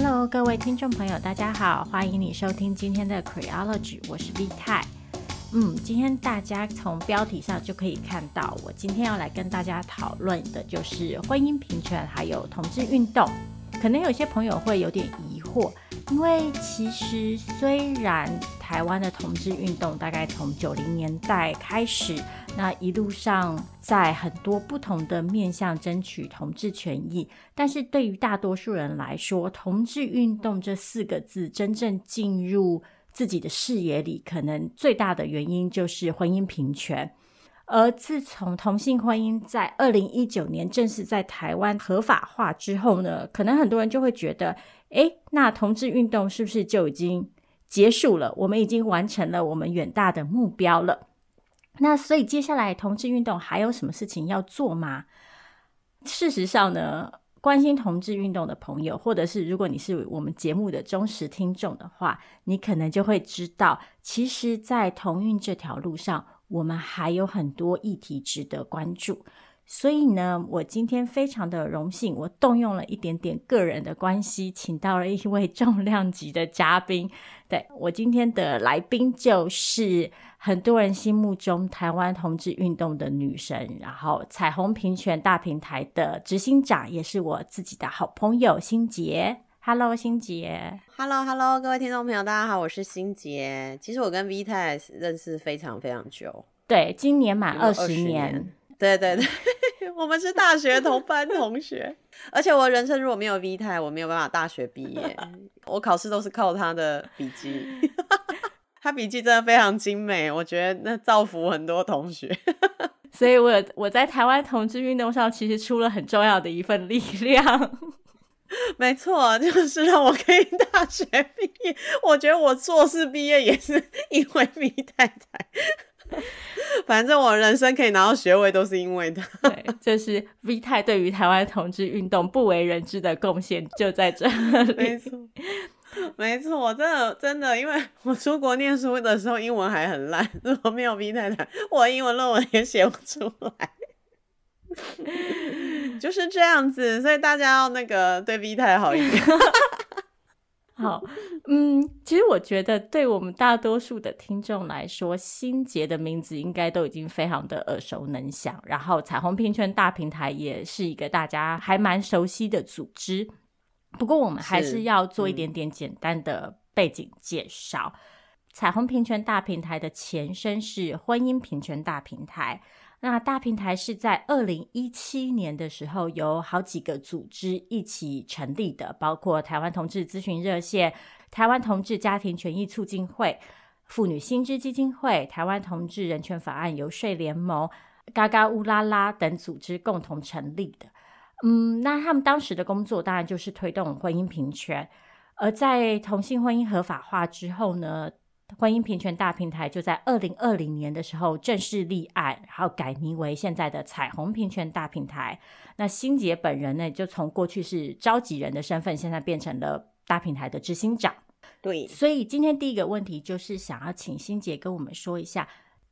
Hello，各位听众朋友，大家好，欢迎你收听今天的 Creology，我是 V 太。嗯，今天大家从标题上就可以看到，我今天要来跟大家讨论的就是婚姻平权还有同志运动。可能有些朋友会有点疑惑，因为其实虽然台湾的同志运动大概从九零年代开始，那一路上在很多不同的面向争取同志权益，但是对于大多数人来说，同志运动这四个字真正进入自己的视野里，可能最大的原因就是婚姻平权。而自从同性婚姻在二零一九年正式在台湾合法化之后呢，可能很多人就会觉得，诶，那同志运动是不是就已经结束了？我们已经完成了我们远大的目标了。那所以接下来同志运动还有什么事情要做吗？事实上呢，关心同志运动的朋友，或者是如果你是我们节目的忠实听众的话，你可能就会知道，其实，在同运这条路上。我们还有很多议题值得关注，所以呢，我今天非常的荣幸，我动用了一点点个人的关系，请到了一位重量级的嘉宾。对，我今天的来宾就是很多人心目中台湾同志运动的女神，然后彩虹平权大平台的执行长，也是我自己的好朋友心杰。Hello，心杰。Hello，Hello，各位听众朋友，大家好，我是心杰。其实我跟 V 太认识非常非常久，对，今年满二十年。对对对，我们是大学同班同学。而且我人生如果没有 V 太，我没有办法大学毕业。我考试都是靠他的笔记，他笔记真的非常精美，我觉得那造福很多同学。所以我我在台湾同志运动上其实出了很重要的一份力量。没错，就是让我可以大学毕业。我觉得我硕士毕业也是因为 V 太太。反正我人生可以拿到学位都是因为他。对，就是 V 太对于台湾同志运动不为人知的贡献就在这里。没错，没错，真的真的，因为我出国念书的时候英文还很烂，如果没有 V 太太，我英文论文也写不出来。就是这样子，所以大家要那个对 V 太好一点。好，嗯，其实我觉得对我们大多数的听众来说，心杰的名字应该都已经非常的耳熟能详。然后，彩虹平权大平台也是一个大家还蛮熟悉的组织。不过，我们还是要做一点点简单的背景介绍。嗯、彩虹平权大平台的前身是婚姻平权大平台。那大平台是在二零一七年的时候，由好几个组织一起成立的，包括台湾同志咨询热线、台湾同志家庭权益促进会、妇女新知基金会、台湾同志人权法案游说联盟、嘎嘎乌拉拉等组织共同成立的。嗯，那他们当时的工作当然就是推动婚姻平权，而在同性婚姻合法化之后呢，婚姻平权大平台就在二零二零年的时候正式立案，然后改名为现在的彩虹平权大平台。那欣洁本人呢，就从过去是召集人的身份，现在变成了大平台的执行长。对，所以今天第一个问题就是想要请欣洁跟我们说一下，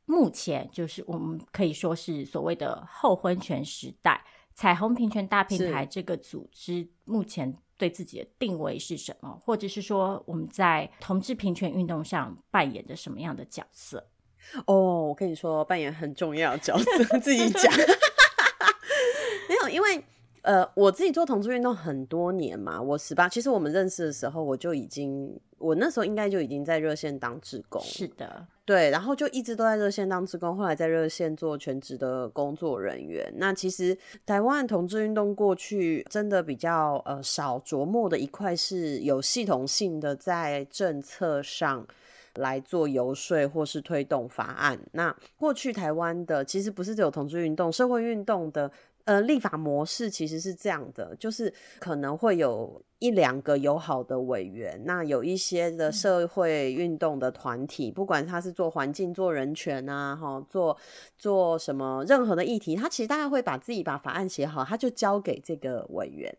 目前就是我们可以说是所谓的后婚权时代，彩虹平权大平台这个组织目前。对自己的定位是什么，或者是说我们在同志平权运动上扮演着什么样的角色？哦，我跟你说，扮演很重要的角色，自己讲。没有，因为呃，我自己做同志运动很多年嘛，我十八，其实我们认识的时候，我就已经，我那时候应该就已经在热线当志工。是的。对，然后就一直都在热线当志工，后来在热线做全职的工作人员。那其实台湾同志运动过去真的比较呃少琢磨的一块，是有系统性的在政策上来做游说或是推动法案。那过去台湾的其实不是只有同志运动，社会运动的。呃，立法模式其实是这样的，就是可能会有一两个友好的委员，那有一些的社会运动的团体，不管他是做环境、做人权啊，哈，做做什么任何的议题，他其实大概会把自己把法案写好，他就交给这个委员。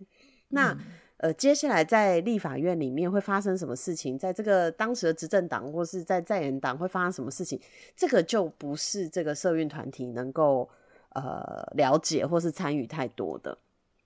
那呃，接下来在立法院里面会发生什么事情？在这个当时的执政党或是在在野党会发生什么事情？这个就不是这个社运团体能够。呃，了解或是参与太多的，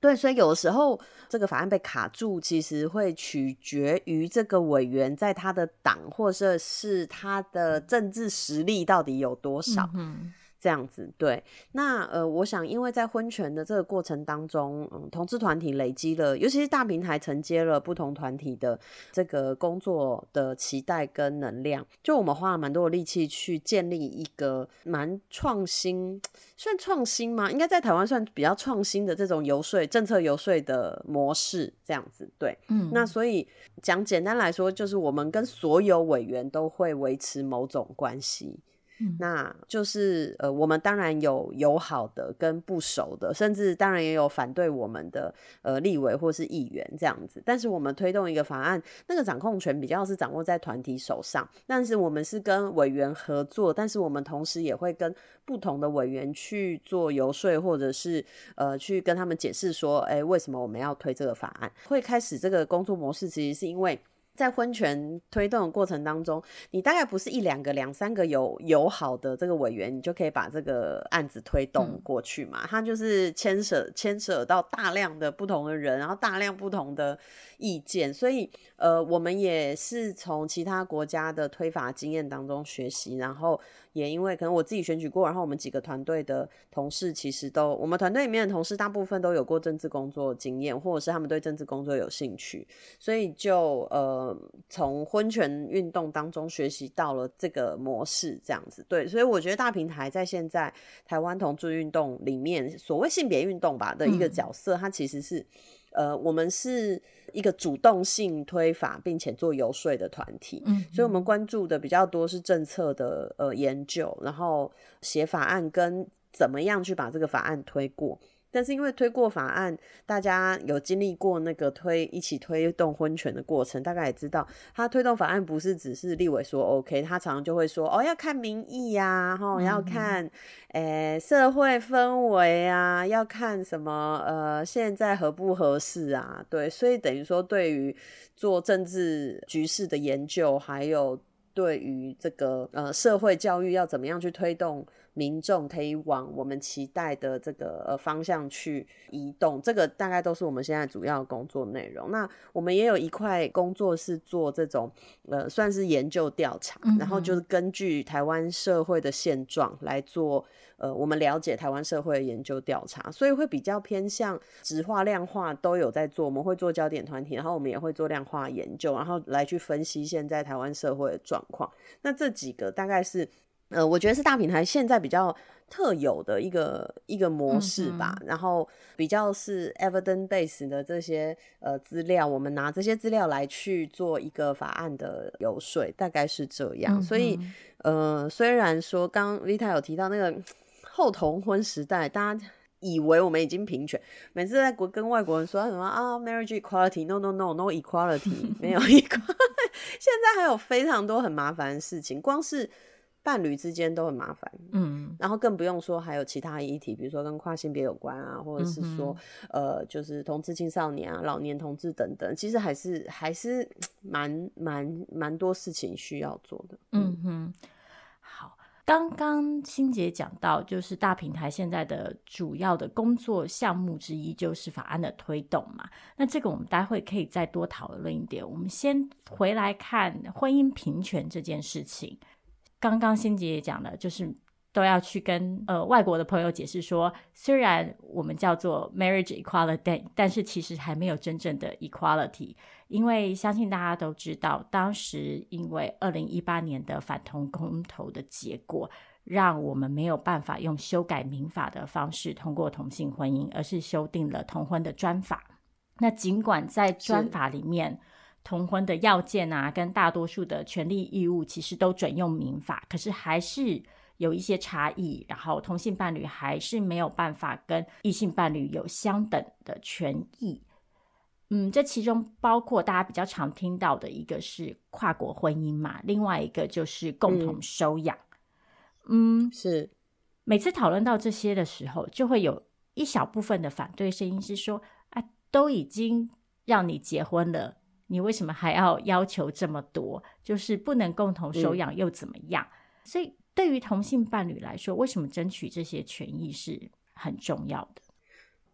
对，所以有的时候这个法案被卡住，其实会取决于这个委员在他的党或者是他的政治实力到底有多少。嗯这样子对，那呃，我想，因为在婚权的这个过程当中，嗯，同志团体累积了，尤其是大平台承接了不同团体的这个工作的期待跟能量，就我们花了蛮多的力气去建立一个蛮创新，算创新吗？应该在台湾算比较创新的这种游说政策游说的模式，这样子对，嗯，那所以讲简单来说，就是我们跟所有委员都会维持某种关系。那就是呃，我们当然有友好的跟不熟的，甚至当然也有反对我们的呃立委或是议员这样子。但是我们推动一个法案，那个掌控权比较是掌握在团体手上。但是我们是跟委员合作，但是我们同时也会跟不同的委员去做游说，或者是呃去跟他们解释说，哎、为什么我们要推这个法案？会开始这个工作模式，其实是因为。在婚权推动的过程当中，你大概不是一两个、两三个有友好的这个委员，你就可以把这个案子推动过去嘛？它就是牵涉牵涉到大量的不同的人，然后大量不同的意见，所以呃，我们也是从其他国家的推法经验当中学习，然后。也因为可能我自己选举过，然后我们几个团队的同事其实都，我们团队里面的同事大部分都有过政治工作经验，或者是他们对政治工作有兴趣，所以就呃从婚权运动当中学习到了这个模式，这样子对，所以我觉得大平台在现在台湾同志运动里面，所谓性别运动吧的一个角色，嗯、它其实是。呃，我们是一个主动性推法并且做游说的团体，嗯，所以我们关注的比较多是政策的呃研究，然后写法案跟怎么样去把这个法案推过。但是因为推过法案，大家有经历过那个推一起推动婚权的过程，大概也知道，他推动法案不是只是立委说 OK，他常常就会说哦，要看民意呀，吼，要看诶、欸、社会氛围啊，要看什么呃现在合不合适啊，对，所以等于说对于做政治局势的研究，还有对于这个呃社会教育要怎么样去推动。民众可以往我们期待的这个呃方向去移动，这个大概都是我们现在主要的工作内容。那我们也有一块工作是做这种呃算是研究调查，嗯，然后就是根据台湾社会的现状来做呃我们了解台湾社会的研究调查，所以会比较偏向质化、量化都有在做。我们会做焦点团体，然后我们也会做量化研究，然后来去分析现在台湾社会的状况。那这几个大概是。呃，我觉得是大平台现在比较特有的一个一个模式吧，嗯、然后比较是 evidence base 的这些呃资料，我们拿这些资料来去做一个法案的游说，大概是这样。嗯、所以呃，虽然说刚 Vita 有提到那个后同婚时代，大家以为我们已经平权，每次在国跟外国人说什么啊 marriage equality，no no no no equality，没有 equality，现在还有非常多很麻烦的事情，光是。伴侣之间都很麻烦，嗯，然后更不用说还有其他议题，比如说跟跨性别有关啊，或者是说，嗯、呃，就是同志青少年啊、老年同志等等，其实还是还是 蛮蛮蛮多事情需要做的。嗯哼，好，刚刚欣姐讲到，就是大平台现在的主要的工作项目之一就是法案的推动嘛，那这个我们待会可以再多讨论一点。我们先回来看婚姻平权这件事情。刚刚欣姐也讲了，就是都要去跟呃外国的朋友解释说，虽然我们叫做 marriage equality，但是其实还没有真正的 equality，因为相信大家都知道，当时因为二零一八年的反同公投的结果，让我们没有办法用修改民法的方式通过同性婚姻，而是修订了同婚的专法。那尽管在专法里面，同婚的要件啊，跟大多数的权利义务其实都准用民法，可是还是有一些差异。然后同性伴侣还是没有办法跟异性伴侣有相等的权益。嗯，这其中包括大家比较常听到的一个是跨国婚姻嘛，另外一个就是共同收养。嗯，嗯，是。每次讨论到这些的时候，就会有一小部分的反对声音是说：啊，都已经让你结婚了。你为什么还要要求这么多？就是不能共同收养又怎么样？嗯、所以对于同性伴侣来说，为什么争取这些权益是很重要的？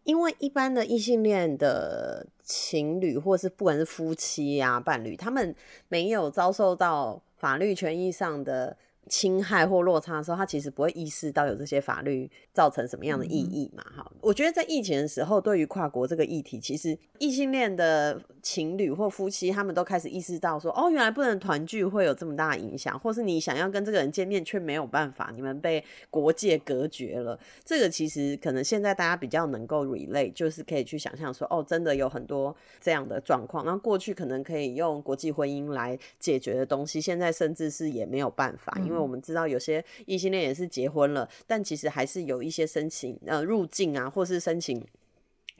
因为一般的异性恋的情侣，或是不管是夫妻啊、伴侣，他们没有遭受到法律权益上的侵害或落差的时候，他其实不会意识到有这些法律造成什么样的意义嘛。哈、嗯，我觉得在疫情的时候，对于跨国这个议题，其实异性恋的情侣或夫妻，他们都开始意识到说，哦，原来不能团聚会有这么大的影响，或是你想要跟这个人见面却没有办法，你们被国界隔绝了。这个其实可能现在大家比较能够 relate，就是可以去想象说，哦，真的有很多这样的状况。那过去可能可以用国际婚姻来解决的东西，现在甚至是也没有办法，因为我们知道有些异性恋也是结婚了，但其实还是有一些申请呃入境啊，或是申请。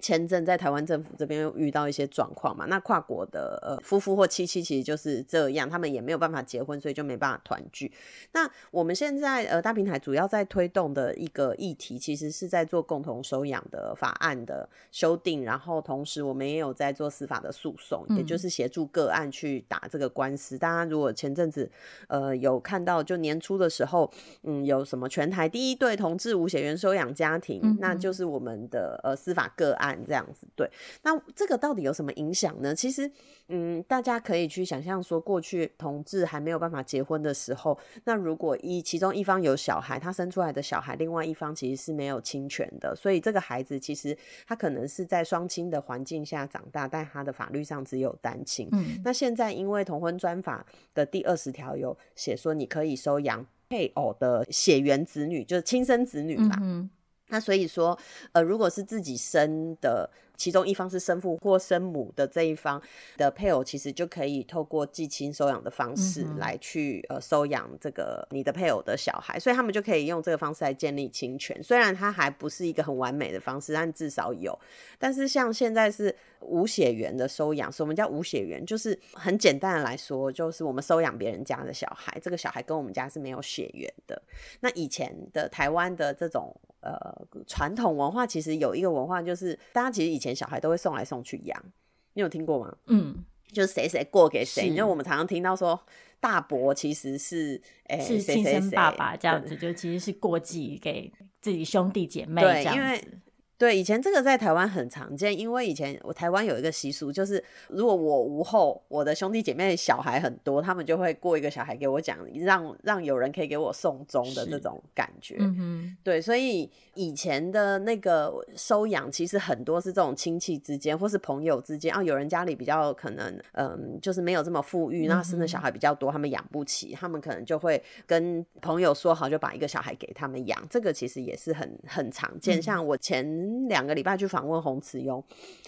签证在台湾政府这边又遇到一些状况嘛，那跨国的呃夫妇或妻妻其实就是这样，他们也没有办法结婚，所以就没办法团聚。那我们现在呃大平台主要在推动的一个议题，其实是在做共同收养的法案的修订，然后同时我们也有在做司法的诉讼，也就是协助个案去打这个官司。大家如果前阵子呃有看到，就年初的时候，嗯，有什么全台第一对同志无血缘收养家庭，那就是我们的呃司法个案。这样子对，那这个到底有什么影响呢？其实，嗯，大家可以去想象说，过去同志还没有办法结婚的时候，那如果一其中一方有小孩，他生出来的小孩，另外一方其实是没有侵权的，所以这个孩子其实他可能是在双亲的环境下长大，但他的法律上只有单亲。嗯，那现在因为同婚专法的第二十条有写说，你可以收养配偶的血缘子女，就是亲生子女嘛。嗯那所以说，呃，如果是自己生的。其中一方是生父或生母的这一方的配偶，其实就可以透过寄亲收养的方式来去呃收养这个你的配偶的小孩，所以他们就可以用这个方式来建立亲权。虽然它还不是一个很完美的方式，但至少有。但是像现在是无血缘的收养，什么叫无血缘？就是很简单的来说，就是我们收养别人家的小孩，这个小孩跟我们家是没有血缘的。那以前的台湾的这种呃传统文化，其实有一个文化，就是大家其实以前。小孩都会送来送去养，你有听过吗？嗯，就是谁谁过给谁，因为我们常常听到说大伯其实是诶是亲生爸爸这样子，就其实是过继给自己兄弟姐妹这样子。对，以前这个在台湾很常见，因为以前我台湾有一个习俗，就是如果我无后，我的兄弟姐妹小孩很多，他们就会过一个小孩给我讲，让让有人可以给我送终的这种感觉。嗯，对，所以以前的那个收养，其实很多是这种亲戚之间或是朋友之间啊，有人家里比较可能，嗯，就是没有这么富裕，那生的小孩比较多，他们养不起，他们可能就会跟朋友说好，就把一个小孩给他们养。这个其实也是很很常见，像我前。两个礼拜去访问洪慈庸，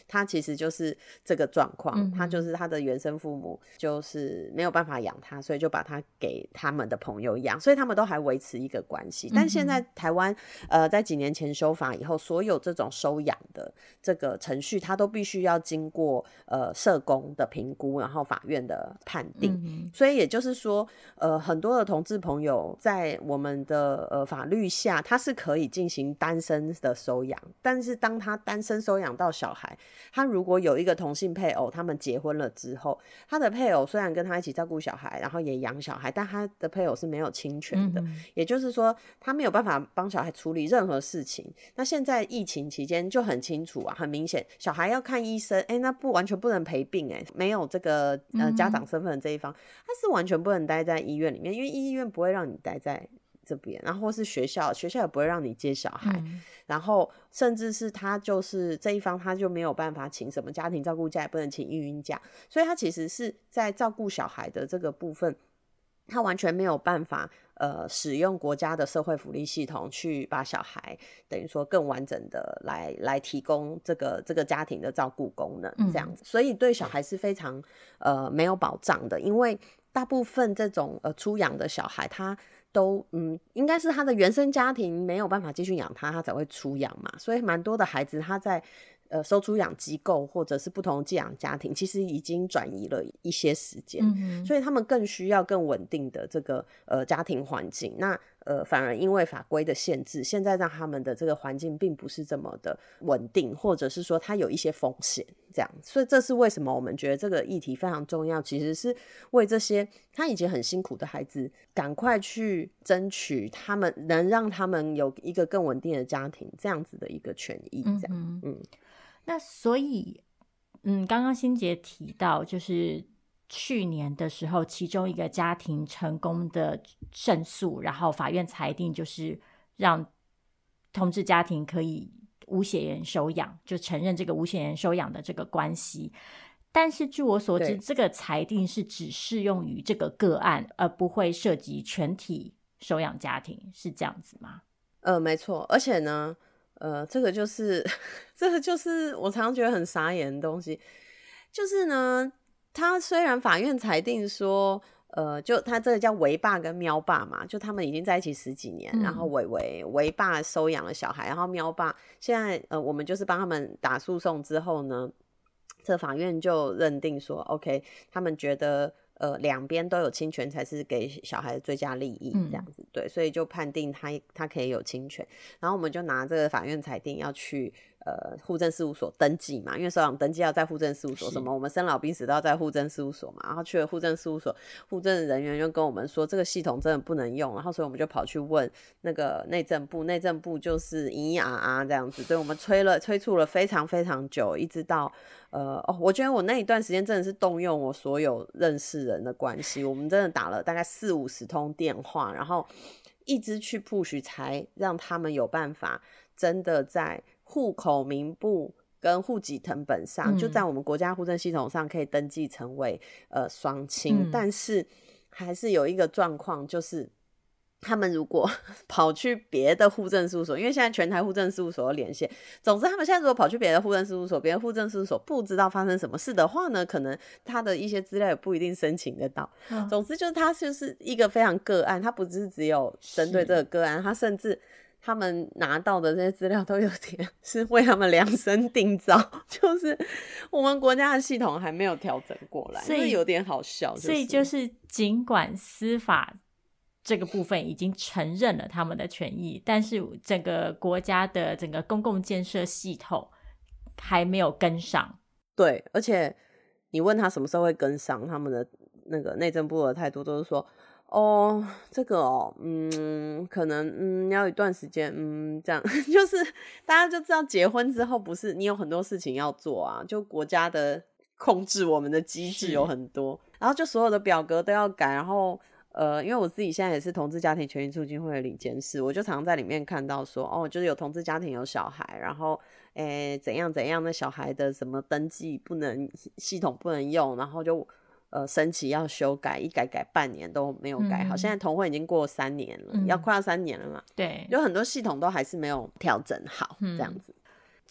他其实就是这个状况，嗯、他就是他的原生父母就是没有办法养他，所以就把他给他们的朋友养，所以他们都还维持一个关系。但现在台湾呃在几年前修法以后，所有这种收养的这个程序，他都必须要经过呃社工的评估，然后法院的判定。嗯、所以也就是说，呃很多的同志朋友在我们的呃法律下，他是可以进行单身的收养。但是当他单身收养到小孩，他如果有一个同性配偶，他们结婚了之后，他的配偶虽然跟他一起照顾小孩，然后也养小孩，但他的配偶是没有侵权的，嗯、也就是说，他没有办法帮小孩处理任何事情。那现在疫情期间就很清楚啊，很明显，小孩要看医生，哎、欸，那不完全不能陪病、欸，哎，没有这个呃家长身份的这一方，他是完全不能待在医院里面，因为医院不会让你待在。这边，然后或是学校，学校也不会让你接小孩，嗯、然后甚至是他就是这一方，他就没有办法请什么家庭照顾假，也不能请育婴假，所以他其实是在照顾小孩的这个部分，他完全没有办法呃使用国家的社会福利系统去把小孩等于说更完整的来来提供这个这个家庭的照顾功能这样子，嗯、所以对小孩是非常呃没有保障的，因为大部分这种呃出养的小孩他。都嗯，应该是他的原生家庭没有办法继续养他，他才会出养嘛。所以蛮多的孩子他在呃收出养机构或者是不同寄养家庭，其实已经转移了一些时间，嗯、所以他们更需要更稳定的这个呃家庭环境。那呃，反而因为法规的限制，现在让他们的这个环境并不是这么的稳定，或者是说它有一些风险，这样。所以这是为什么我们觉得这个议题非常重要，其实是为这些他已经很辛苦的孩子，赶快去争取他们能让他们有一个更稳定的家庭，这样子的一个权益，这样。嗯，嗯，那所以，嗯，刚刚欣杰提到就是。去年的时候，其中一个家庭成功的胜诉，然后法院裁定就是让同志家庭可以无血缘收养，就承认这个无血缘收养的这个关系。但是据我所知，这个裁定是只适用于这个个案，而不会涉及全体收养家庭，是这样子吗？呃，没错。而且呢，呃，这个就是 这个就是我常常觉得很傻眼的东西，就是呢。他虽然法院裁定说，呃，就他这个叫维爸跟喵爸嘛，就他们已经在一起十几年，嗯、然后维维维爸收养了小孩，然后喵爸现在呃，我们就是帮他们打诉讼之后呢，这法院就认定说，OK，他们觉得呃两边都有侵权才是给小孩的最佳利益这样子，嗯、对，所以就判定他他可以有侵权，然后我们就拿这个法院裁定要去。呃，户政事务所登记嘛，因为收养登记要在户政事务所，什么我们生老病死都要在户政事务所嘛。然后去了户政事务所，户政人员就跟我们说，这个系统真的不能用。然后所以我们就跑去问那个内政部，内政部就是咿咿啊啊这样子，对我们催了催促了非常非常久，一直到呃哦，我觉得我那一段时间真的是动用我所有认识人的关系，我们真的打了大概四五十通电话，然后一直去 push 才让他们有办法真的在。户口名簿跟户籍成本上，嗯、就在我们国家户政系统上可以登记成为呃双亲，嗯、但是还是有一个状况，就是他们如果 跑去别的户政事务所，因为现在全台户政事务所有连线，总之他们现在如果跑去别的户政事务所，别的户政事务所不知道发生什么事的话呢，可能他的一些资料也不一定申请得到。嗯、总之就是他就是一个非常个案，他不是只有针对这个个案，是他甚至。他们拿到的这些资料都有点 是为他们量身定造，就是我们国家的系统还没有调整过来，所以有点好笑。所以就是尽管司法这个部分已经承认了他们的权益，但是整个国家的整个公共建设系统还没有跟上。对，而且你问他什么时候会跟上，他们的那个内政部的态度都是说。哦，这个哦，嗯，可能嗯要一段时间，嗯，这样 就是大家就知道结婚之后不是你有很多事情要做啊，就国家的控制我们的机制有很多，然后就所有的表格都要改，然后呃，因为我自己现在也是同志家庭权益促进会的领监事，我就常常在里面看到说，哦，就是有同志家庭有小孩，然后诶怎样怎样的小孩的什么登记不能系统不能用，然后就。呃，申请要修改，一改改半年都没有改好。嗯、现在同婚已经过三年了，嗯、要快要三年了嘛？对，有很多系统都还是没有调整好，嗯、这样子。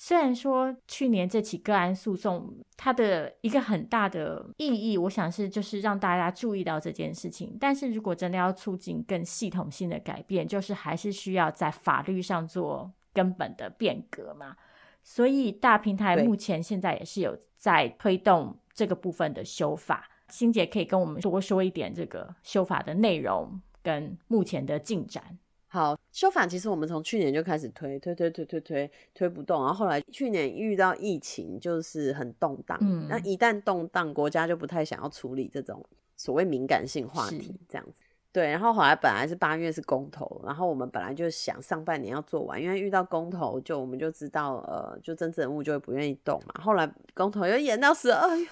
虽然说去年这起个案诉讼，它的一个很大的意义，我想是就是让大家注意到这件事情。但是如果真的要促进更系统性的改变，就是还是需要在法律上做根本的变革嘛。所以大平台目前现在也是有在推动这个部分的修法。欣姐可以跟我们多说一点这个修法的内容跟目前的进展。好，修法其实我们从去年就开始推，推推推推推推不动，然后后来去年遇到疫情，就是很动荡。嗯，那一旦动荡，国家就不太想要处理这种所谓敏感性话题，这样子。对，然后后来本来是八月是公投，然后我们本来就想上半年要做完，因为遇到公投，就我们就知道，呃，就政治人物就会不愿意动嘛。后来公投又延到十二月，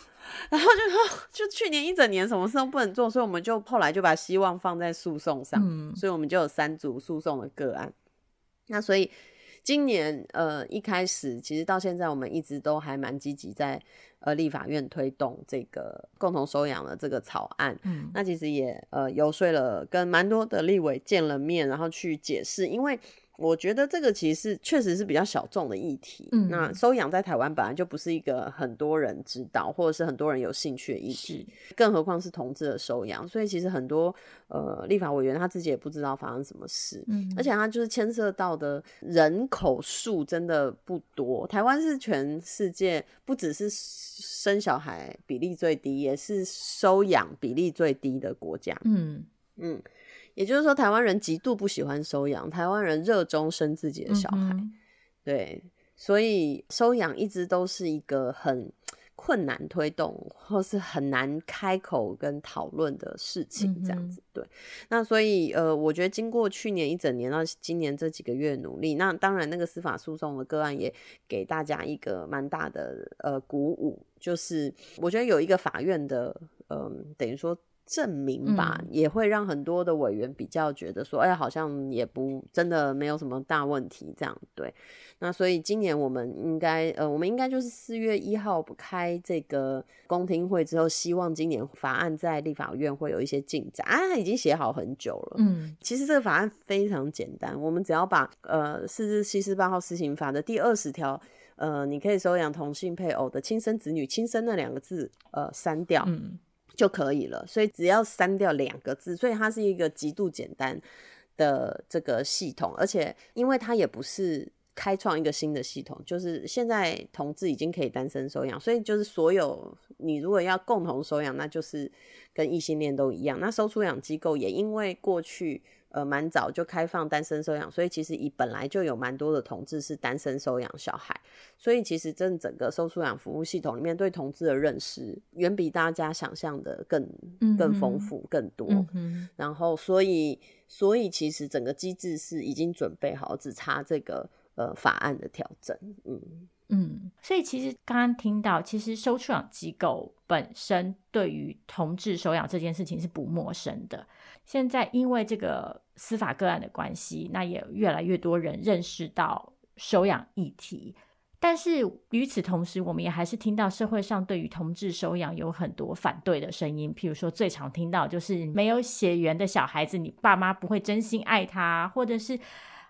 然后就说，就去年一整年什么事都不能做，所以我们就后来就把希望放在诉讼上，嗯，所以我们就有三组诉讼的个案。那所以今年呃一开始，其实到现在我们一直都还蛮积极在。呃，立法院推动这个共同收养的这个草案，嗯，那其实也呃游说了跟蛮多的立委见了面，然后去解释，因为。我觉得这个其实是确实是比较小众的议题。嗯，那收养在台湾本来就不是一个很多人知道，或者是很多人有兴趣的议题，更何况是同志的收养。所以其实很多呃立法委员他自己也不知道发生什么事。嗯，而且他就是牵涉到的人口数真的不多。台湾是全世界不只是生小孩比例最低，也是收养比例最低的国家。嗯嗯。也就是说，台湾人极度不喜欢收养，台湾人热衷生自己的小孩，嗯、对，所以收养一直都是一个很困难推动，或是很难开口跟讨论的事情，这样子，嗯、对。那所以，呃，我觉得经过去年一整年到今年这几个月努力，那当然那个司法诉讼的个案也给大家一个蛮大的呃鼓舞，就是我觉得有一个法院的，嗯、呃，等于说。证明吧，嗯、也会让很多的委员比较觉得说，哎，好像也不真的没有什么大问题这样。对，那所以今年我们应该，呃，我们应该就是四月一号开这个公听会之后，希望今年法案在立法院会有一些进展。啊，已经写好很久了。嗯，其实这个法案非常简单，我们只要把呃四至七十八号施行法的第二十条，呃，你可以收养同性配偶的亲生子女，亲生那两个字，呃，删掉。嗯。就可以了，所以只要删掉两个字，所以它是一个极度简单的这个系统，而且因为它也不是开创一个新的系统，就是现在同志已经可以单身收养，所以就是所有你如果要共同收养，那就是跟异性恋都一样。那收出养机构也因为过去。呃，蛮早就开放单身收养，所以其实以本来就有蛮多的同志是单身收养小孩，所以其实真整个收出养服务系统里面对同志的认识远比大家想象的更更丰富更多。嗯。然后，所以所以其实整个机制是已经准备好，只差这个呃法案的调整。嗯嗯。所以其实刚刚听到，其实收出养机构本身对于同志收养这件事情是不陌生的。现在因为这个司法个案的关系，那也越来越多人认识到收养议题。但是与此同时，我们也还是听到社会上对于同志收养有很多反对的声音。譬如说，最常听到就是没有血缘的小孩子，你爸妈不会真心爱他，或者是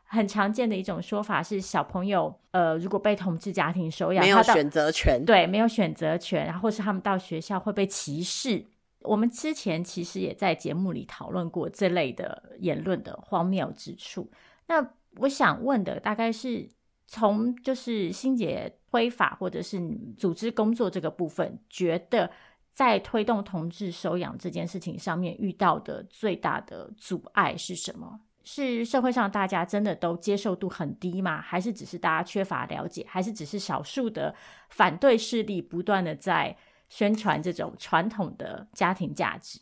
很常见的一种说法是，小朋友呃，如果被同志家庭收养，没有选择权，对，没有选择权，然后或是他们到学校会被歧视。我们之前其实也在节目里讨论过这类的言论的荒谬之处。那我想问的大概是从就是欣洁推法或者是组织工作这个部分，觉得在推动同志收养这件事情上面遇到的最大的阻碍是什么？是社会上大家真的都接受度很低吗？还是只是大家缺乏了解？还是只是少数的反对势力不断的在宣传这种传统的家庭价值，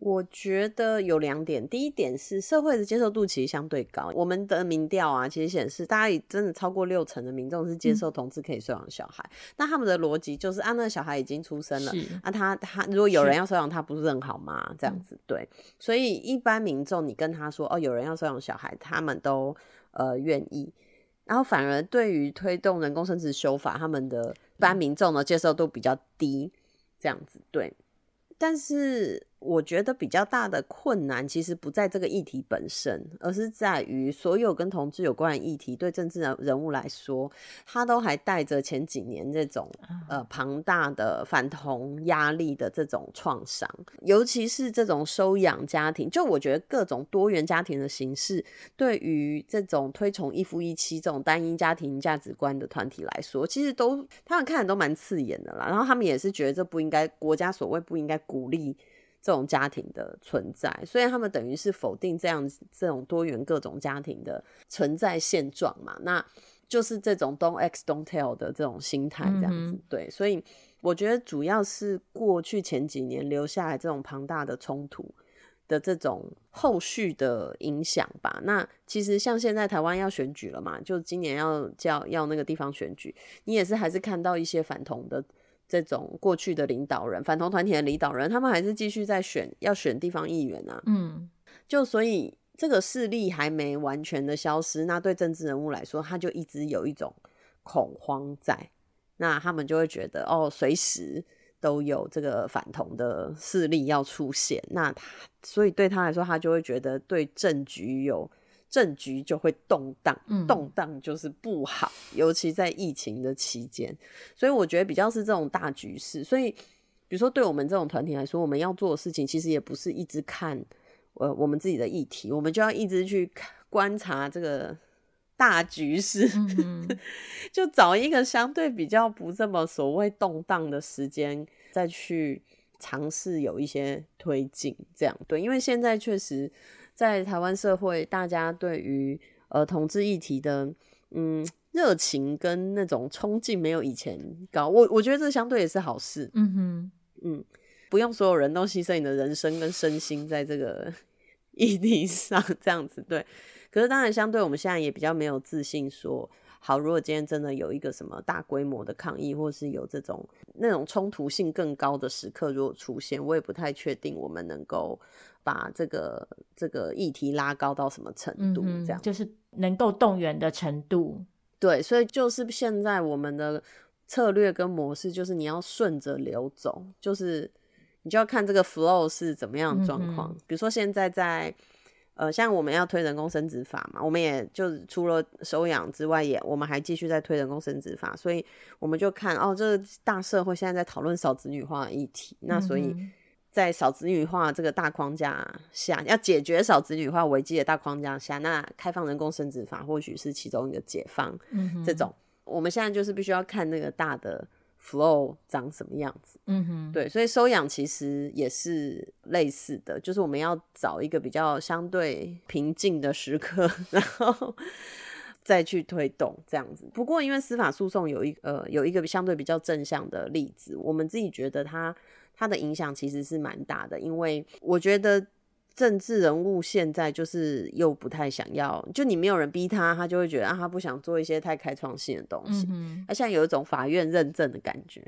我觉得有两点。第一点是社会的接受度其实相对高。我们的民调啊，其实显示大家真的超过六成的民众是接受同志可以收养小孩。嗯、那他们的逻辑就是，啊，那个小孩已经出生了，啊他，他他如果有人要收养他，不是很好吗？这样子对。所以一般民众，你跟他说哦，有人要收养小孩，他们都呃愿意。然后反而对于推动人工生殖修法，他们的一般民众的接受度比较低。这样子对，但是。我觉得比较大的困难，其实不在这个议题本身，而是在于所有跟同志有关的议题，对政治人人物来说，他都还带着前几年这种呃庞大的反同压力的这种创伤，尤其是这种收养家庭，就我觉得各种多元家庭的形式，对于这种推崇一夫一妻这种单一家庭价值观的团体来说，其实都他们看的都蛮刺眼的啦。然后他们也是觉得这不应该，国家所谓不应该鼓励。这种家庭的存在，所以他们等于是否定这样这种多元各种家庭的存在现状嘛？那就是这种 don't ask, don't tell 的这种心态，这样子。嗯、对，所以我觉得主要是过去前几年留下来这种庞大的冲突的这种后续的影响吧。那其实像现在台湾要选举了嘛，就今年要叫要那个地方选举，你也是还是看到一些反同的。这种过去的领导人，反同团体的领导人，他们还是继续在选，要选地方议员啊。嗯，就所以这个势力还没完全的消失，那对政治人物来说，他就一直有一种恐慌在，那他们就会觉得哦，随时都有这个反同的势力要出现，那他所以对他来说，他就会觉得对政局有。政局就会动荡，动荡就是不好，嗯、尤其在疫情的期间。所以我觉得比较是这种大局势。所以，比如说对我们这种团体来说，我们要做的事情其实也不是一直看呃我们自己的议题，我们就要一直去观察这个大局势，嗯、就找一个相对比较不这么所谓动荡的时间，再去尝试有一些推进。这样对，因为现在确实。在台湾社会，大家对于呃同志议题的嗯热情跟那种冲劲没有以前高，我我觉得这相对也是好事。嗯哼，嗯，不用所有人都牺牲你的人生跟身心在这个 议题上，这样子对。可是当然，相对我们现在也比较没有自信说。好，如果今天真的有一个什么大规模的抗议，或是有这种那种冲突性更高的时刻如果出现，我也不太确定我们能够把这个这个议题拉高到什么程度，这样、嗯、就是能够动员的程度。对，所以就是现在我们的策略跟模式，就是你要顺着流走，就是你就要看这个 flow 是怎么样的状况。嗯、比如说现在在。呃，像我们要推人工生殖法嘛，我们也就除了收养之外，也我们还继续在推人工生殖法，所以我们就看哦，这个大社会现在在讨论少子女化的议题，那所以在少子女化这个大框架下，要解决少子女化危机的大框架下，那开放人工生殖法或许是其中一个解放。这种我们现在就是必须要看那个大的。flow 长什么样子？嗯哼，对，所以收养其实也是类似的，就是我们要找一个比较相对平静的时刻，然后再去推动这样子。不过，因为司法诉讼有一呃有一个相对比较正向的例子，我们自己觉得它它的影响其实是蛮大的，因为我觉得。政治人物现在就是又不太想要，就你没有人逼他，他就会觉得啊，他不想做一些太开创性的东西。他、嗯、现在有一种法院认证的感觉，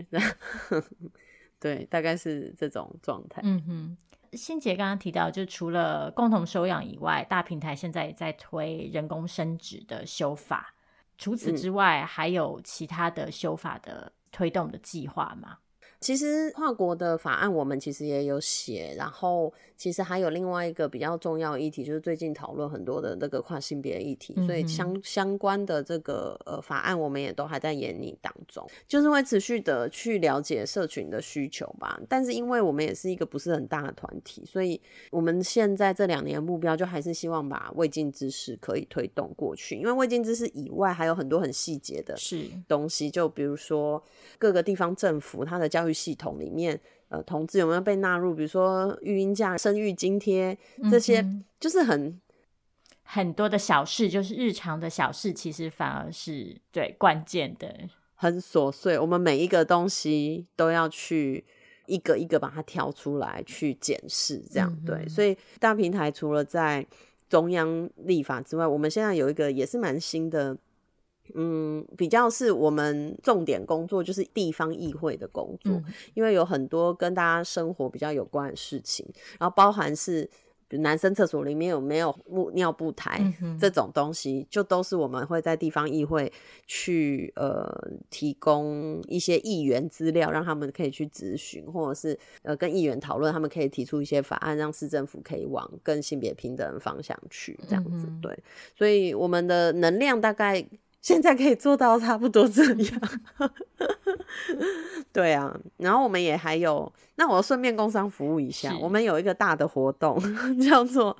对，大概是这种状态。嗯哼，欣姐刚刚提到，就除了共同收养以外，大平台现在也在推人工生殖的修法。除此之外，嗯、还有其他的修法的推动的计划吗？其实跨国的法案我们其实也有写，然后其实还有另外一个比较重要的议题，就是最近讨论很多的那个跨性别议题，嗯、所以相相关的这个呃法案我们也都还在研拟当中，就是会持续的去了解社群的需求吧。但是因为我们也是一个不是很大的团体，所以我们现在这两年的目标就还是希望把未尽之事可以推动过去，因为未尽之事以外还有很多很细节的是。东西，就比如说各个地方政府它的教育系统里面，呃，同志有没有被纳入？比如说育婴假、生育津贴这些，就是很、嗯、很多的小事，就是日常的小事，其实反而是对关键的，很琐碎。我们每一个东西都要去一个一个把它挑出来去检视，这样、嗯、对。所以大平台除了在中央立法之外，我们现在有一个也是蛮新的。嗯，比较是我们重点工作就是地方议会的工作，嗯、因为有很多跟大家生活比较有关的事情，然后包含是比如男生厕所里面有没有尿布台、这种东西，就都是我们会在地方议会去呃提供一些议员资料，让他们可以去咨询，或者是呃跟议员讨论，他们可以提出一些法案，让市政府可以往更性别平等的方向去这样子。嗯、对，所以我们的能量大概。现在可以做到差不多这样，对啊，然后我们也还有，那我顺便工商服务一下，我们有一个大的活动 叫做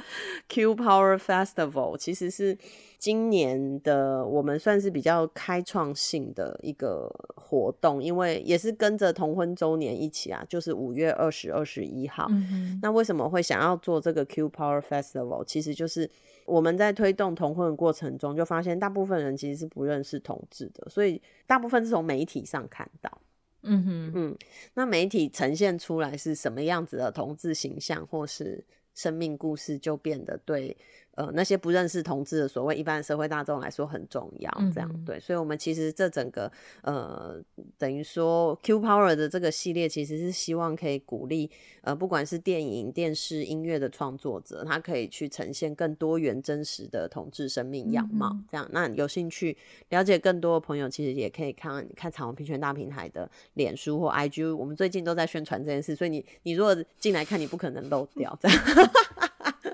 Q Power Festival，其实是今年的我们算是比较开创性的一个活动，因为也是跟着同婚周年一起啊，就是五月二十、二十一号。嗯、那为什么会想要做这个 Q Power Festival？其实就是。我们在推动同婚的过程中，就发现大部分人其实是不认识同志的，所以大部分是从媒体上看到。嗯哼，嗯，那媒体呈现出来是什么样子的同志形象，或是生命故事，就变得对。呃，那些不认识同志的所谓一般社会大众来说很重要，这样、嗯、对，所以，我们其实这整个呃，等于说 Q Power 的这个系列，其实是希望可以鼓励呃，不管是电影、电视、音乐的创作者，他可以去呈现更多元、真实的同志生命样貌。嗯、这样，那有兴趣了解更多的朋友，其实也可以看看彩虹平权大平台的脸书或 IG，我们最近都在宣传这件事，所以你你如果进来看，你不可能漏掉这样。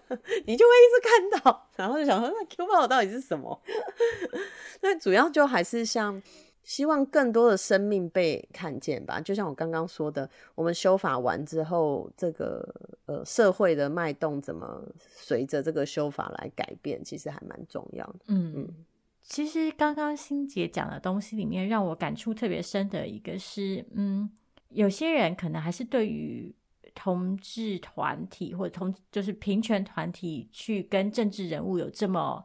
你就会一直看到，然后就想说，那 Q Power 到底是什么？那主要就还是像希望更多的生命被看见吧。就像我刚刚说的，我们修法完之后，这个呃社会的脉动怎么随着这个修法来改变，其实还蛮重要的。嗯嗯，其实刚刚欣姐讲的东西里面，让我感触特别深的一个是，嗯，有些人可能还是对于同志团体或者同就是平权团体去跟政治人物有这么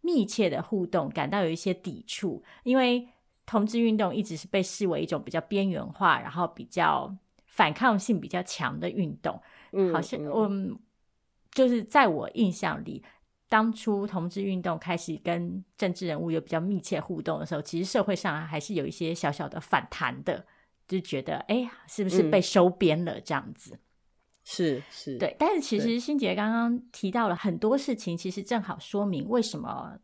密切的互动，感到有一些抵触，因为同志运动一直是被视为一种比较边缘化，然后比较反抗性比较强的运动。嗯，好像我、嗯、就是在我印象里。当初同志运动开始跟政治人物有比较密切互动的时候，其实社会上还是有一些小小的反弹的，就觉得哎，是不是被收编了这样子？是、嗯、是，是对。但是其实欣杰刚刚提到了很多事情，其实正好说明为什么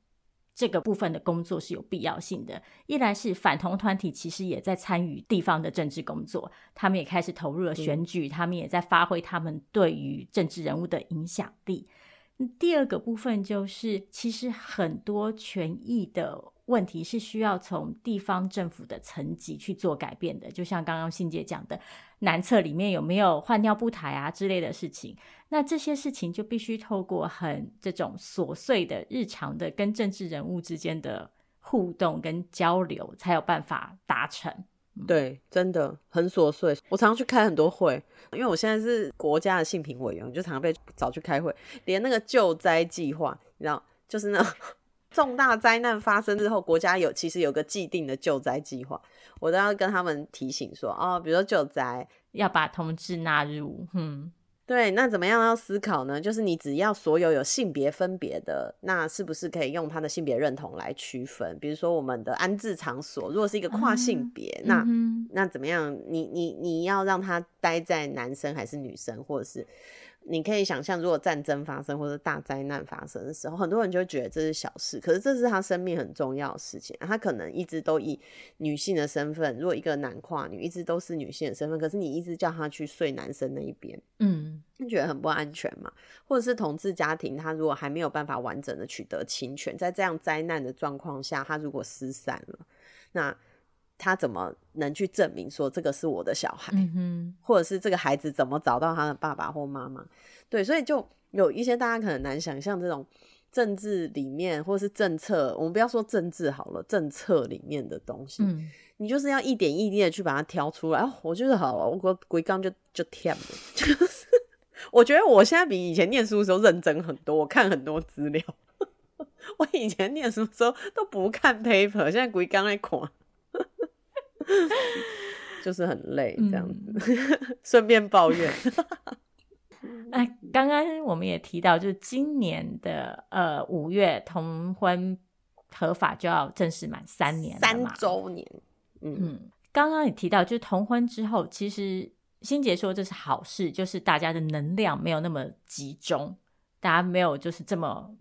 这个部分的工作是有必要性的。一来是反同团体其实也在参与地方的政治工作，他们也开始投入了选举，嗯、他们也在发挥他们对于政治人物的影响力。第二个部分就是，其实很多权益的问题是需要从地方政府的层级去做改变的。就像刚刚欣姐讲的，男厕里面有没有换尿布台啊之类的事情，那这些事情就必须透过很这种琐碎的日常的跟政治人物之间的互动跟交流，才有办法达成。对，真的很琐碎。我常常去开很多会，因为我现在是国家的性平委员，就常常被找去开会。连那个救灾计划，你知道，就是那重大灾难发生之后，国家有其实有个既定的救灾计划，我都要跟他们提醒说，哦，比如说救灾要把同志纳入，嗯。对，那怎么样要思考呢？就是你只要所有有性别分别的，那是不是可以用他的性别认同来区分？比如说我们的安置场所，如果是一个跨性别，嗯、那、嗯、那怎么样？你你你要让他待在男生还是女生，或者是？你可以想象，如果战争发生或者大灾难发生的时候，很多人就会觉得这是小事，可是这是他生命很重要的事情。他可能一直都以女性的身份，如果一个男跨女一直都是女性的身份，可是你一直叫他去睡男生那一边，嗯，你觉得很不安全嘛？或者是同志家庭，他如果还没有办法完整的取得亲权，在这样灾难的状况下，他如果失散了，那。他怎么能去证明说这个是我的小孩？嗯，或者是这个孩子怎么找到他的爸爸或妈妈？对，所以就有一些大家可能难想象这种政治里面或是政策，我们不要说政治好了，政策里面的东西，嗯，你就是要一点一滴的去把它挑出来。哦，我觉得好了，我鬼刚就就跳了，就是我觉得我现在比以前念书的时候认真很多，我看很多资料。我以前念书的时候都不看 paper，现在鬼刚在看。就是很累，这样子，顺、嗯、便抱怨。哎，刚刚我们也提到，就是今年的呃五月，同婚合法就要正式满三年，三周年。嗯，刚刚也提到，就是同婚之后，其实欣杰说这是好事，就是大家的能量没有那么集中，大家没有就是这么。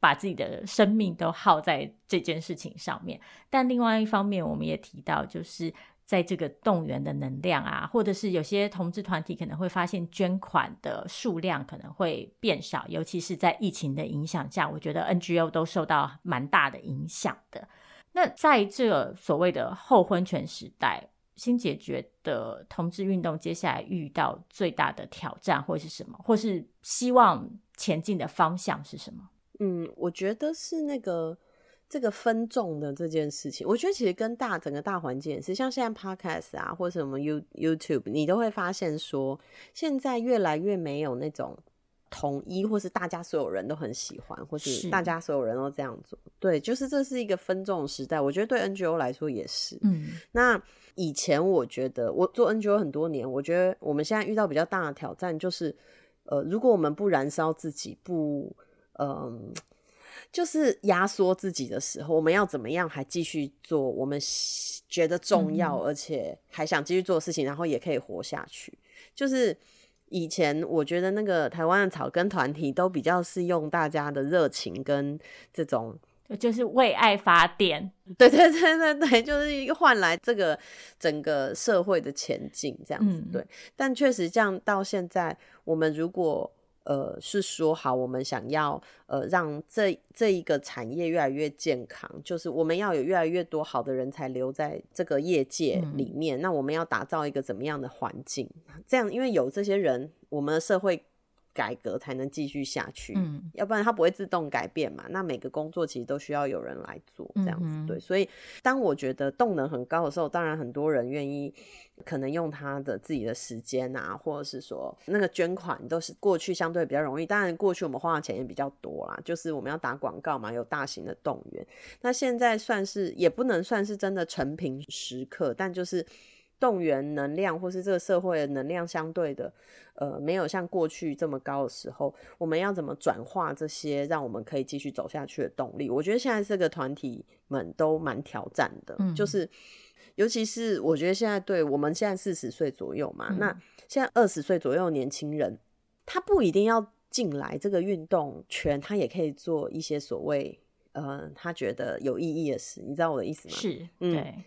把自己的生命都耗在这件事情上面，但另外一方面，我们也提到，就是在这个动员的能量啊，或者是有些同志团体可能会发现捐款的数量可能会变少，尤其是在疫情的影响下，我觉得 NGO 都受到蛮大的影响的。那在这所谓的后婚权时代，新解决的同志运动接下来遇到最大的挑战会是什么，或是希望前进的方向是什么？嗯，我觉得是那个这个分众的这件事情，我觉得其实跟大整个大环境也是，像现在 Podcast 啊，或者什么 You YouTube，你都会发现说，现在越来越没有那种统一，或是大家所有人都很喜欢，或是大家所有人都这样做。对，就是这是一个分众的时代。我觉得对 NGO 来说也是。嗯，那以前我觉得我做 NGO 很多年，我觉得我们现在遇到比较大的挑战就是，呃，如果我们不燃烧自己，不。嗯，就是压缩自己的时候，我们要怎么样还继续做我们觉得重要，嗯、而且还想继续做的事情，然后也可以活下去。就是以前我觉得那个台湾的草根团体都比较是用大家的热情跟这种，就是为爱发电。对对对对对，就是换来这个整个社会的前进这样子。嗯、对，但确实这样到现在，我们如果。呃，是说好，我们想要呃让这这一个产业越来越健康，就是我们要有越来越多好的人才留在这个业界里面。嗯、那我们要打造一个怎么样的环境？这样，因为有这些人，我们的社会改革才能继续下去，嗯，要不然它不会自动改变嘛。那每个工作其实都需要有人来做，这样子、嗯、对。所以当我觉得动能很高的时候，当然很多人愿意可能用他的自己的时间啊，或者是说那个捐款都是过去相对比较容易。当然过去我们花的钱也比较多啦，就是我们要打广告嘛，有大型的动员。那现在算是也不能算是真的成平时刻，但就是。动员能量，或是这个社会的能量相对的，呃，没有像过去这么高的时候，我们要怎么转化这些，让我们可以继续走下去的动力？我觉得现在这个团体们都蛮挑战的，嗯、就是尤其是我觉得现在对我们现在四十岁左右嘛，嗯、那现在二十岁左右的年轻人，他不一定要进来这个运动圈，他也可以做一些所谓呃，他觉得有意义的事，你知道我的意思吗？是，嗯，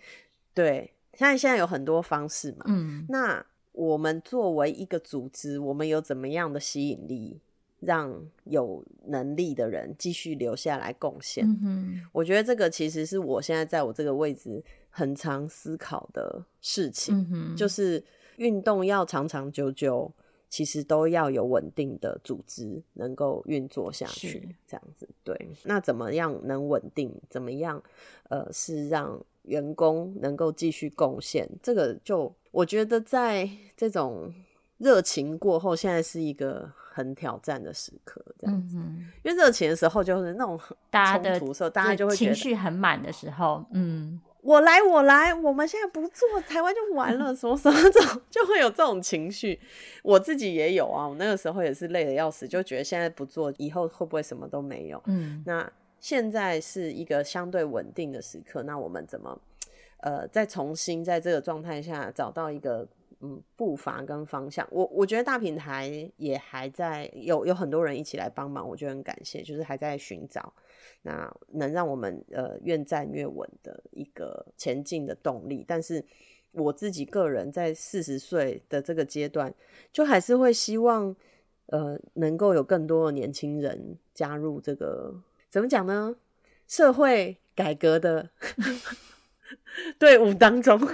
对，对。现在现在有很多方式嘛，嗯，那我们作为一个组织，我们有怎么样的吸引力，让有能力的人继续留下来贡献？嗯，我觉得这个其实是我现在在我这个位置很常思考的事情，嗯，就是运动要长长久久，其实都要有稳定的组织能够运作下去，这样子。对，那怎么样能稳定？怎么样？呃，是让。员工能够继续贡献，这个就我觉得在这种热情过后，现在是一个很挑战的时刻，这样子。嗯、因为热情的时候就是那种大家的时候，大家就会情绪很满的时候，嗯，我来我来，我们现在不做，台湾就完了，什么什么这种就会有这种情绪。我自己也有啊，我那个时候也是累的要死，就觉得现在不做，以后会不会什么都没有？嗯，那。现在是一个相对稳定的时刻，那我们怎么呃再重新在这个状态下找到一个嗯步伐跟方向？我我觉得大平台也还在有有很多人一起来帮忙，我觉得很感谢，就是还在寻找那能让我们呃越战越稳的一个前进的动力。但是我自己个人在四十岁的这个阶段，就还是会希望呃能够有更多的年轻人加入这个。怎么讲呢？社会改革的队伍当中，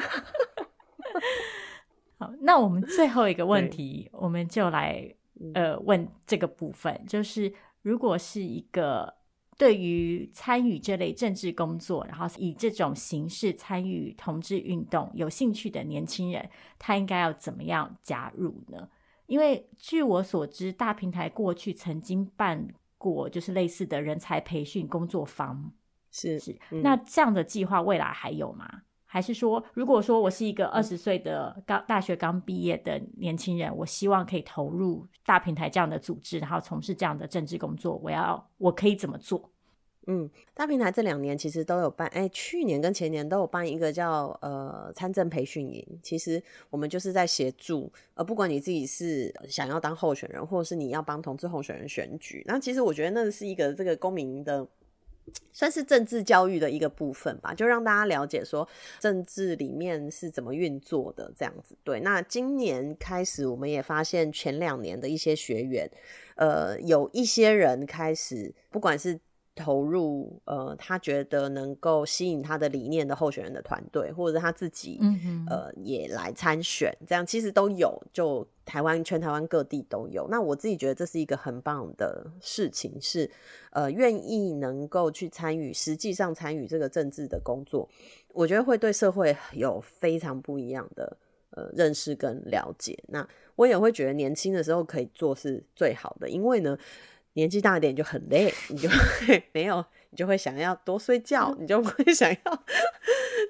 好，那我们最后一个问题，我们就来呃问这个部分，就是如果是一个对于参与这类政治工作，然后以这种形式参与同志运动有兴趣的年轻人，他应该要怎么样加入呢？因为据我所知，大平台过去曾经办。过就是类似的人才培训工作坊，是是。嗯、那这样的计划未来还有吗？还是说，如果说我是一个二十岁的刚大学刚毕业的年轻人，我希望可以投入大平台这样的组织，然后从事这样的政治工作，我要我可以怎么做？嗯，大平台这两年其实都有办，哎、去年跟前年都有办一个叫呃参政培训营。其实我们就是在协助，呃，不管你自己是想要当候选人，或者是你要帮同志候选人选举，那其实我觉得那是一个这个公民的，算是政治教育的一个部分吧，就让大家了解说政治里面是怎么运作的这样子。对，那今年开始我们也发现前两年的一些学员，呃，有一些人开始不管是投入呃，他觉得能够吸引他的理念的候选人的团队，或者是他自己，嗯哼，呃，也来参选，这样其实都有，就台湾全台湾各地都有。那我自己觉得这是一个很棒的事情，是呃，愿意能够去参与，实际上参与这个政治的工作，我觉得会对社会有非常不一样的呃认识跟了解。那我也会觉得年轻的时候可以做是最好的，因为呢。年纪大一点就很累，你就会 没有，你就会想要多睡觉，你就会 想要，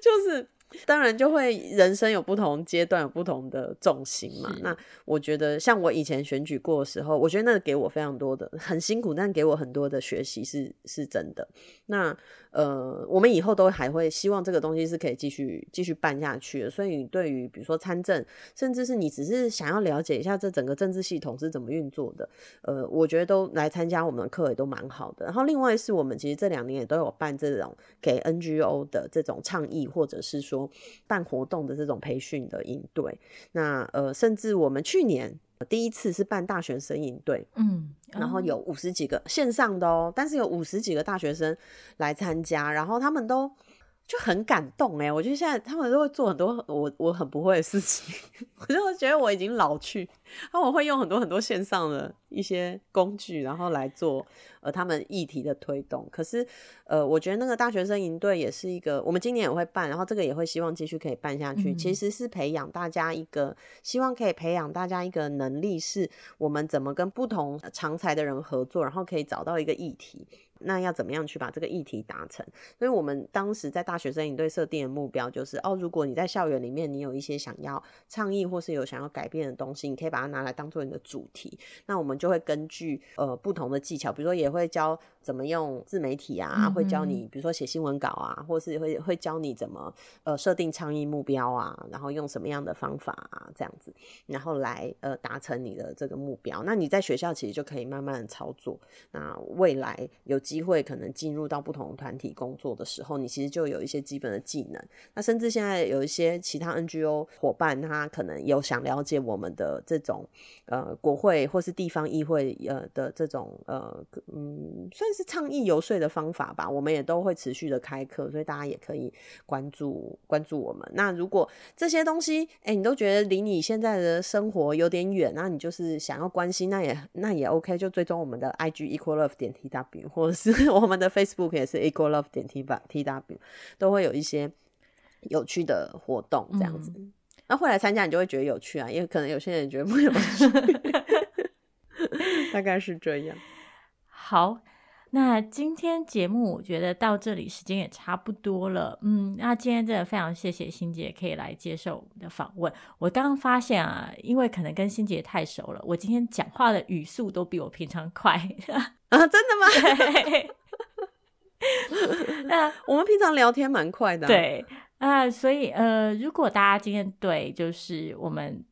就是。当然就会人生有不同阶段，有不同的重心嘛。那我觉得像我以前选举过的时候，我觉得那个给我非常多的很辛苦，但给我很多的学习是是真的。那呃，我们以后都还会希望这个东西是可以继续继续办下去。所以对于比如说参政，甚至是你只是想要了解一下这整个政治系统是怎么运作的，呃，我觉得都来参加我们的课也都蛮好的。然后另外是我们其实这两年也都有办这种给 NGO 的这种倡议，或者是说。办活动的这种培训的应对，那呃，甚至我们去年第一次是办大学生营队，嗯，然后有五十几个线上的哦，但是有五十几个大学生来参加，然后他们都就很感动哎，我觉得现在他们都会做很多我我很不会的事情，我就觉得我已经老去，他们会用很多很多线上的一些工具，然后来做呃他们议题的推动。可是呃，我觉得那个大学生营队也是一个，我们今年也会办，然后这个也会希望继续可以办下去。嗯、其实是培养大家一个，希望可以培养大家一个能力，是我们怎么跟不同常才的人合作，然后可以找到一个议题。那要怎么样去把这个议题达成？所以我们当时在大学生营队设定的目标就是：哦，如果你在校园里面，你有一些想要倡议或是有想要改变的东西，你可以把它拿来当做你的主题。那我们就会根据呃不同的技巧，比如说也会教怎么用自媒体啊，会教你比如说写新闻稿啊，或是会会教你怎么呃设定倡议目标啊，然后用什么样的方法啊这样子，然后来呃达成你的这个目标。那你在学校其实就可以慢慢的操作。那未来有机会可能进入到不同团体工作的时候，你其实就有一些基本的技能。那甚至现在有一些其他 NGO 伙伴，他可能有想了解我们的这种呃国会或是地方议会呃的这种呃嗯算是倡议游说的方法吧。我们也都会持续的开课，所以大家也可以关注关注我们。那如果这些东西哎、你都觉得离你现在的生活有点远，那你就是想要关心，那也那也 OK，就追踪我们的 IG equal love 点 TW 或者是。我们的 Facebook 也是 equal love 点 T 吧 T W，都会有一些有趣的活动这样子。那、嗯、后来参加你就会觉得有趣啊，因为可能有些人觉得不有趣，大概是这样。好，那今天节目我觉得到这里时间也差不多了。嗯，那今天真的非常谢谢欣姐可以来接受我们的访问。我刚刚发现啊，因为可能跟欣姐太熟了，我今天讲话的语速都比我平常快 啊！真的吗？那我们平常聊天蛮快的，啊，对啊，呃，所以呃，如果大家今天对就是我们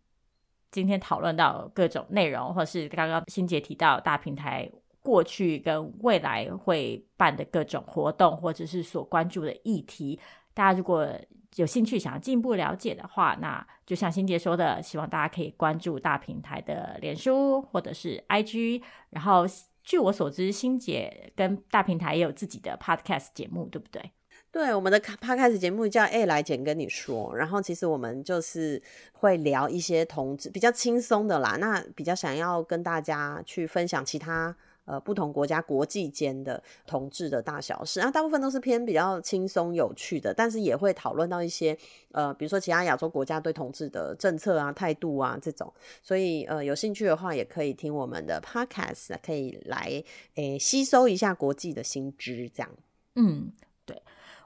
今天讨论到各种内容，或是刚刚欣姐提到大平台过去跟未来会办的各种活动，或者是所关注的议题，大家如果有兴趣想要进一步了解的话，那就像欣洁说的，希望大家可以关注大平台的脸书或者是 IG，然后。据我所知，欣洁跟大平台也有自己的 podcast 节目，对不对？对，我们的 podcast 节目叫 A 来简跟你说，然后其实我们就是会聊一些同志比较轻松的啦，那比较想要跟大家去分享其他。呃，不同国家国际间的同志的大小事，那大部分都是偏比较轻松有趣的，但是也会讨论到一些呃，比如说其他亚洲国家对同志的政策啊、态度啊这种，所以呃，有兴趣的话也可以听我们的 podcast，可以来诶、吸收一下国际的新知，这样。嗯，对，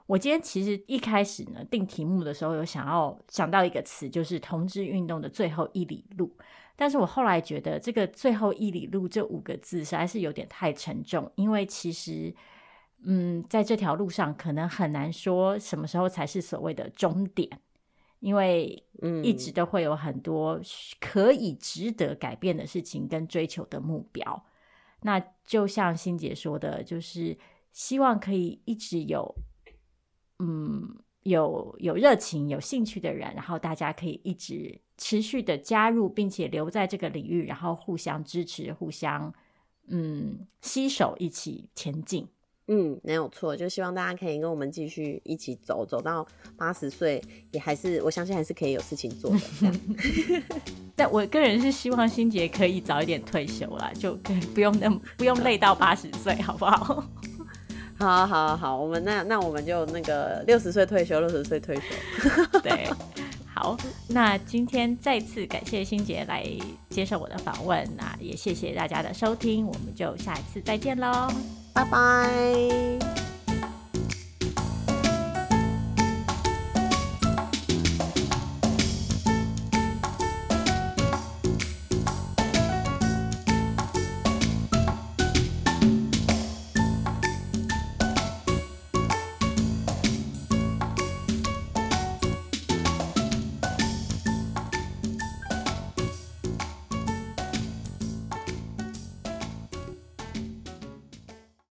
我今天其实一开始呢定题目的时候有想要想到一个词，就是同志运动的最后一里路。但是我后来觉得这个最后一里路这五个字实在是有点太沉重，因为其实，嗯，在这条路上可能很难说什么时候才是所谓的终点，因为一直都会有很多可以值得改变的事情跟追求的目标。那就像欣姐说的，就是希望可以一直有，嗯，有有热情、有兴趣的人，然后大家可以一直。持续的加入，并且留在这个领域，然后互相支持，互相嗯携手一起前进。嗯，没有错，就希望大家可以跟我们继续一起走，走到八十岁，也还是我相信还是可以有事情做的。这样 但我个人是希望欣杰可以早一点退休啦，就 不用那么不用累到八十岁，好不好？好，好，好，我们那那我们就那个六十岁退休，六十岁退休。对。好，那今天再次感谢欣洁来接受我的访问，那也谢谢大家的收听，我们就下一次再见喽，拜拜。